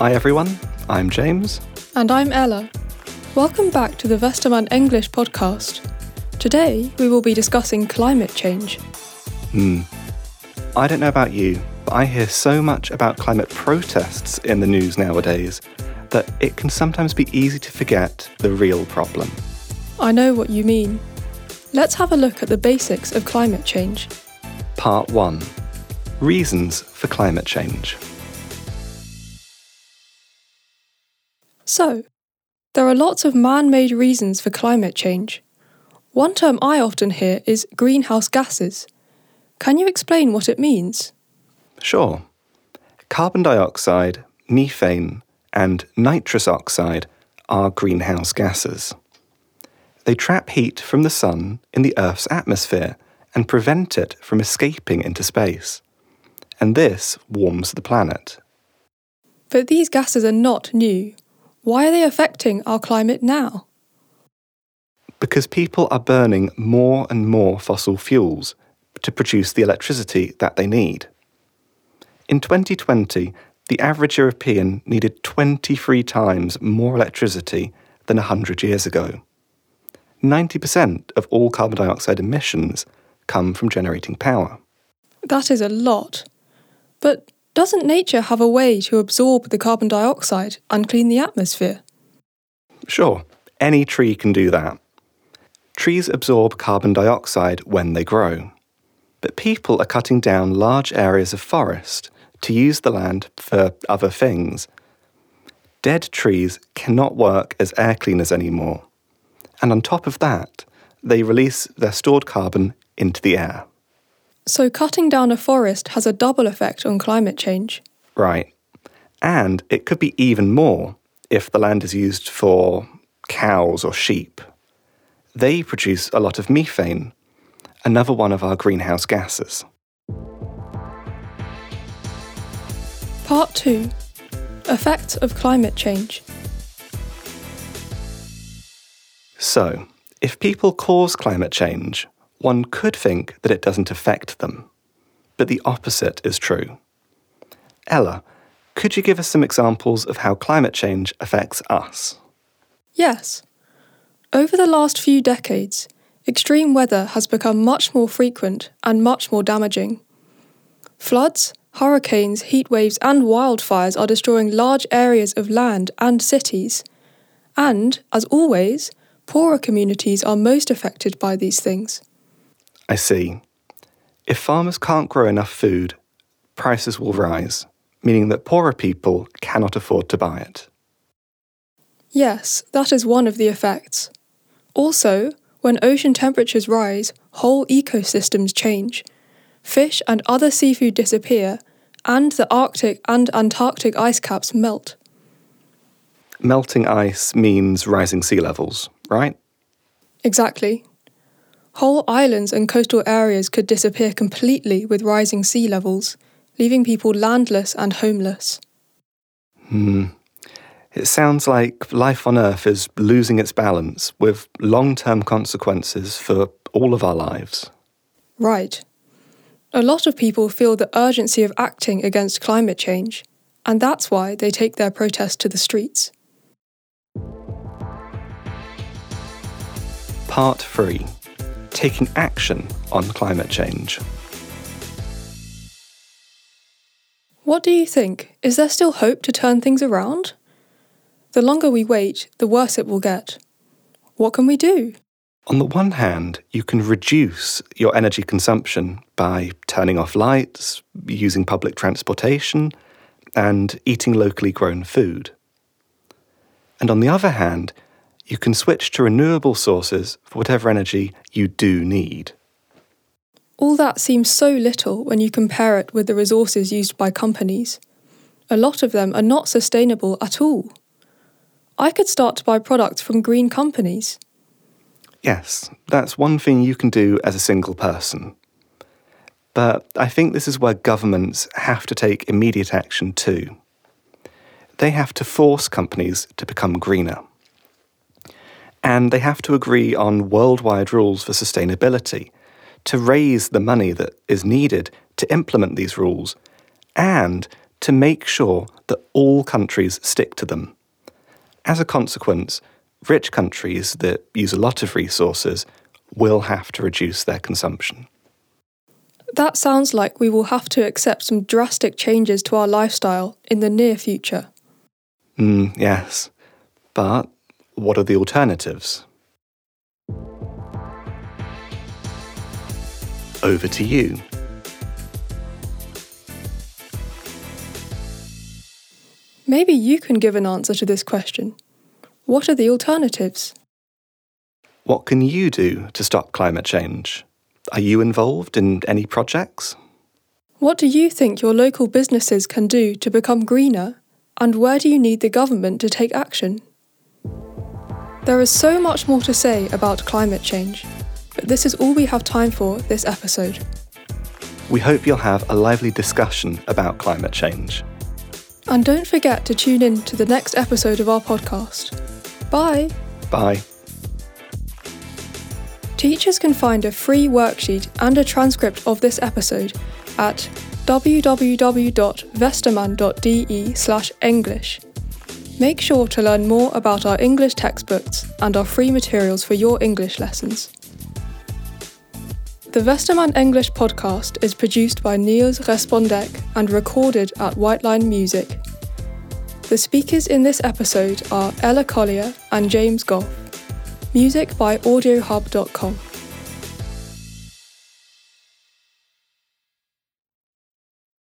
Hi everyone, I'm James. And I'm Ella. Welcome back to the Westermann English podcast. Today we will be discussing climate change. Hmm. I don't know about you, but I hear so much about climate protests in the news nowadays that it can sometimes be easy to forget the real problem. I know what you mean. Let's have a look at the basics of climate change. Part 1 Reasons for climate change. So, there are lots of man made reasons for climate change. One term I often hear is greenhouse gases. Can you explain what it means? Sure. Carbon dioxide, methane, and nitrous oxide are greenhouse gases. They trap heat from the sun in the Earth's atmosphere and prevent it from escaping into space. And this warms the planet. But these gases are not new. Why are they affecting our climate now? Because people are burning more and more fossil fuels to produce the electricity that they need. In 2020, the average European needed 23 times more electricity than 100 years ago. 90% of all carbon dioxide emissions come from generating power. That is a lot. But doesn't nature have a way to absorb the carbon dioxide and clean the atmosphere? Sure, any tree can do that. Trees absorb carbon dioxide when they grow. But people are cutting down large areas of forest to use the land for other things. Dead trees cannot work as air cleaners anymore. And on top of that, they release their stored carbon into the air. So, cutting down a forest has a double effect on climate change. Right. And it could be even more if the land is used for cows or sheep. They produce a lot of methane, another one of our greenhouse gases. Part 2 Effects of Climate Change. So, if people cause climate change, one could think that it doesn't affect them. But the opposite is true. Ella, could you give us some examples of how climate change affects us? Yes. Over the last few decades, extreme weather has become much more frequent and much more damaging. Floods, hurricanes, heat waves, and wildfires are destroying large areas of land and cities. And, as always, poorer communities are most affected by these things. I see. If farmers can't grow enough food, prices will rise, meaning that poorer people cannot afford to buy it. Yes, that is one of the effects. Also, when ocean temperatures rise, whole ecosystems change. Fish and other seafood disappear, and the Arctic and Antarctic ice caps melt. Melting ice means rising sea levels, right? Exactly. Whole islands and coastal areas could disappear completely with rising sea levels, leaving people landless and homeless. Hmm. It sounds like life on Earth is losing its balance with long term consequences for all of our lives. Right. A lot of people feel the urgency of acting against climate change, and that's why they take their protest to the streets. Part 3 Taking Action on Climate Change. What do you think? Is there still hope to turn things around? The longer we wait, the worse it will get. What can we do? On the one hand, you can reduce your energy consumption by turning off lights, using public transportation, and eating locally grown food. And on the other hand, you can switch to renewable sources for whatever energy you do need. All that seems so little when you compare it with the resources used by companies. A lot of them are not sustainable at all. I could start to buy products from green companies. Yes, that's one thing you can do as a single person. But I think this is where governments have to take immediate action too. They have to force companies to become greener. And they have to agree on worldwide rules for sustainability to raise the money that is needed to implement these rules and to make sure that all countries stick to them. As a consequence, rich countries that use a lot of resources will have to reduce their consumption. That sounds like we will have to accept some drastic changes to our lifestyle in the near future. Mm, yes. But what are the alternatives? Over to you. Maybe you can give an answer to this question. What are the alternatives? What can you do to stop climate change? Are you involved in any projects? What do you think your local businesses can do to become greener? And where do you need the government to take action? There is so much more to say about climate change, but this is all we have time for this episode. We hope you'll have a lively discussion about climate change. And don't forget to tune in to the next episode of our podcast. Bye! Bye. Teachers can find a free worksheet and a transcript of this episode at www.westermann.de/english. Make sure to learn more about our English textbooks and our free materials for your English lessons. The Westermann English podcast is produced by Niels Respondek and recorded at White Line Music. The speakers in this episode are Ella Collier and James Gough. Music by AudioHub.com.